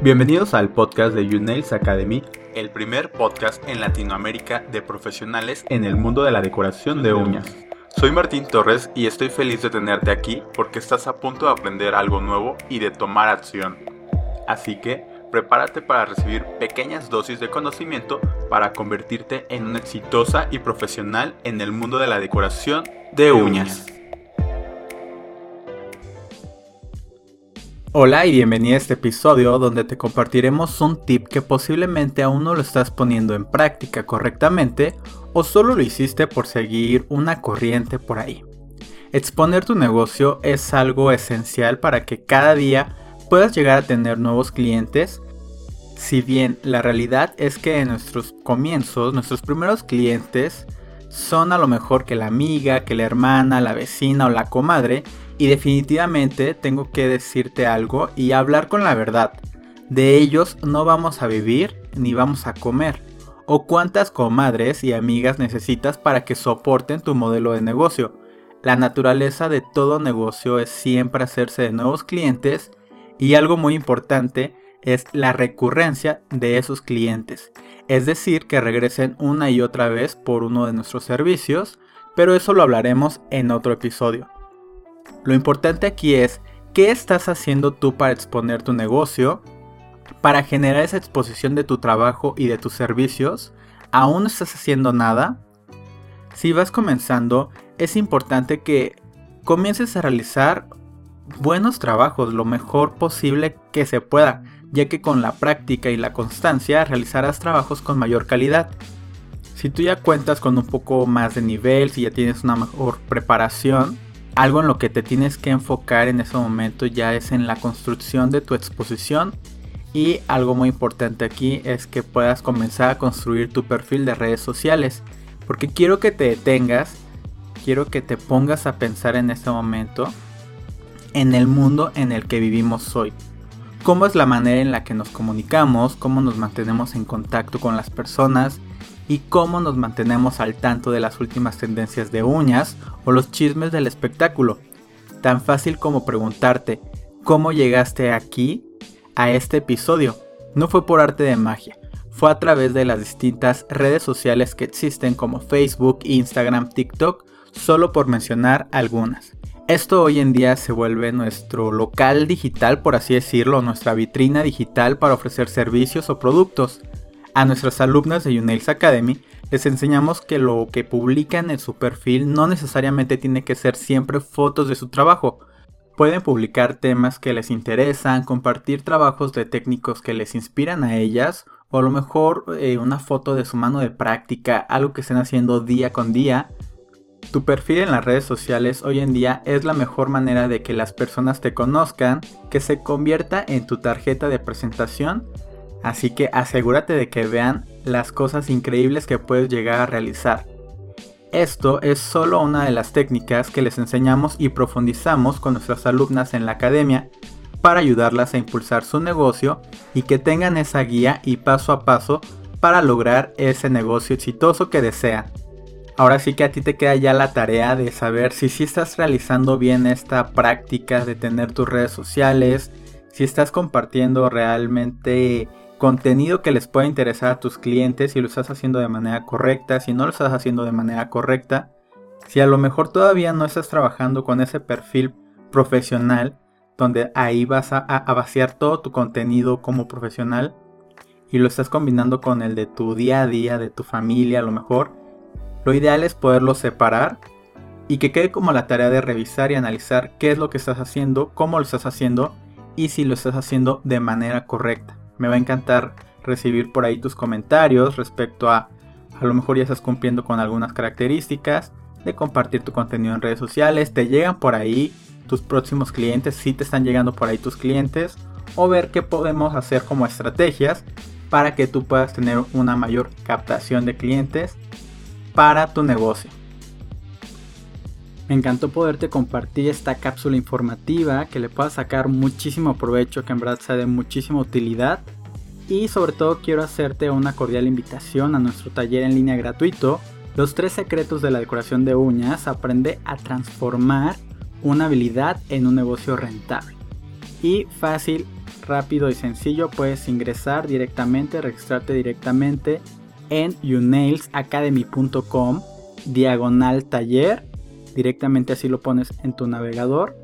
Bienvenidos al podcast de YouNails Academy, el primer podcast en Latinoamérica de profesionales en el mundo de la decoración de uñas. Soy Martín Torres y estoy feliz de tenerte aquí porque estás a punto de aprender algo nuevo y de tomar acción. Así que prepárate para recibir pequeñas dosis de conocimiento para convertirte en una exitosa y profesional en el mundo de la decoración de uñas. Hola y bienvenida a este episodio donde te compartiremos un tip que posiblemente aún no lo estás poniendo en práctica correctamente o solo lo hiciste por seguir una corriente por ahí. Exponer tu negocio es algo esencial para que cada día puedas llegar a tener nuevos clientes. Si bien la realidad es que en nuestros comienzos, nuestros primeros clientes son a lo mejor que la amiga, que la hermana, la vecina o la comadre, y definitivamente tengo que decirte algo y hablar con la verdad. De ellos no vamos a vivir ni vamos a comer. O cuántas comadres y amigas necesitas para que soporten tu modelo de negocio. La naturaleza de todo negocio es siempre hacerse de nuevos clientes y algo muy importante es la recurrencia de esos clientes. Es decir, que regresen una y otra vez por uno de nuestros servicios, pero eso lo hablaremos en otro episodio. Lo importante aquí es qué estás haciendo tú para exponer tu negocio, para generar esa exposición de tu trabajo y de tus servicios. ¿Aún no estás haciendo nada? Si vas comenzando, es importante que comiences a realizar buenos trabajos lo mejor posible que se pueda, ya que con la práctica y la constancia realizarás trabajos con mayor calidad. Si tú ya cuentas con un poco más de nivel, si ya tienes una mejor preparación, algo en lo que te tienes que enfocar en ese momento ya es en la construcción de tu exposición. Y algo muy importante aquí es que puedas comenzar a construir tu perfil de redes sociales porque quiero que te detengas, quiero que te pongas a pensar en este momento en el mundo en el que vivimos hoy. Cómo es la manera en la que nos comunicamos, cómo nos mantenemos en contacto con las personas, y cómo nos mantenemos al tanto de las últimas tendencias de uñas o los chismes del espectáculo. Tan fácil como preguntarte, ¿cómo llegaste aquí a este episodio? No fue por arte de magia, fue a través de las distintas redes sociales que existen como Facebook, Instagram, TikTok, solo por mencionar algunas. Esto hoy en día se vuelve nuestro local digital, por así decirlo, nuestra vitrina digital para ofrecer servicios o productos. A nuestras alumnas de Unails Academy les enseñamos que lo que publican en su perfil no necesariamente tiene que ser siempre fotos de su trabajo. Pueden publicar temas que les interesan, compartir trabajos de técnicos que les inspiran a ellas, o a lo mejor eh, una foto de su mano de práctica, algo que estén haciendo día con día. Tu perfil en las redes sociales hoy en día es la mejor manera de que las personas te conozcan, que se convierta en tu tarjeta de presentación Así que asegúrate de que vean las cosas increíbles que puedes llegar a realizar. Esto es solo una de las técnicas que les enseñamos y profundizamos con nuestras alumnas en la academia para ayudarlas a impulsar su negocio y que tengan esa guía y paso a paso para lograr ese negocio exitoso que desean. Ahora sí que a ti te queda ya la tarea de saber si estás realizando bien esta práctica de tener tus redes sociales, si estás compartiendo realmente contenido que les pueda interesar a tus clientes, si lo estás haciendo de manera correcta, si no lo estás haciendo de manera correcta, si a lo mejor todavía no estás trabajando con ese perfil profesional, donde ahí vas a, vaciar todo tu contenido como profesional y lo estás combinando con el de tu día a día, de tu familia a lo mejor, lo ideal es poderlo separar y que quede como la tarea de revisar y analizar qué es lo que estás haciendo, cómo lo estás haciendo y si lo estás haciendo de manera correcta. Me va a encantar recibir por ahí tus comentarios respecto a a lo mejor ya estás cumpliendo con algunas características de compartir tu contenido en redes sociales, te llegan por ahí tus próximos clientes, si te están llegando por ahí tus clientes, o ver qué podemos hacer como estrategias para que tú puedas tener una mayor captación de clientes para tu negocio. Me encantó poderte compartir esta cápsula informativa que le pueda sacar muchísimo provecho, que en verdad sea de muchísima utilidad. Y sobre todo quiero hacerte una cordial invitación a nuestro taller en línea gratuito, Los tres secretos de la decoración de uñas, aprende a transformar una habilidad en un negocio rentable. Y fácil, rápido y sencillo, puedes ingresar directamente, registrarte directamente en unailsacademy.com diagonal taller. Directamente así lo pones en tu navegador.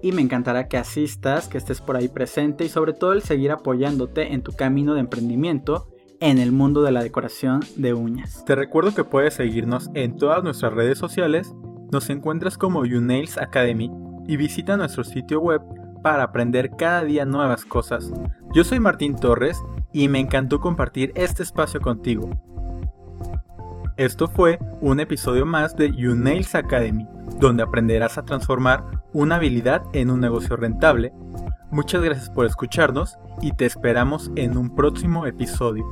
Y me encantará que asistas, que estés por ahí presente y sobre todo el seguir apoyándote en tu camino de emprendimiento en el mundo de la decoración de uñas. Te recuerdo que puedes seguirnos en todas nuestras redes sociales. Nos encuentras como Unails Academy y visita nuestro sitio web para aprender cada día nuevas cosas. Yo soy Martín Torres y me encantó compartir este espacio contigo. Esto fue un episodio más de Unails Academy, donde aprenderás a transformar una habilidad en un negocio rentable. Muchas gracias por escucharnos y te esperamos en un próximo episodio.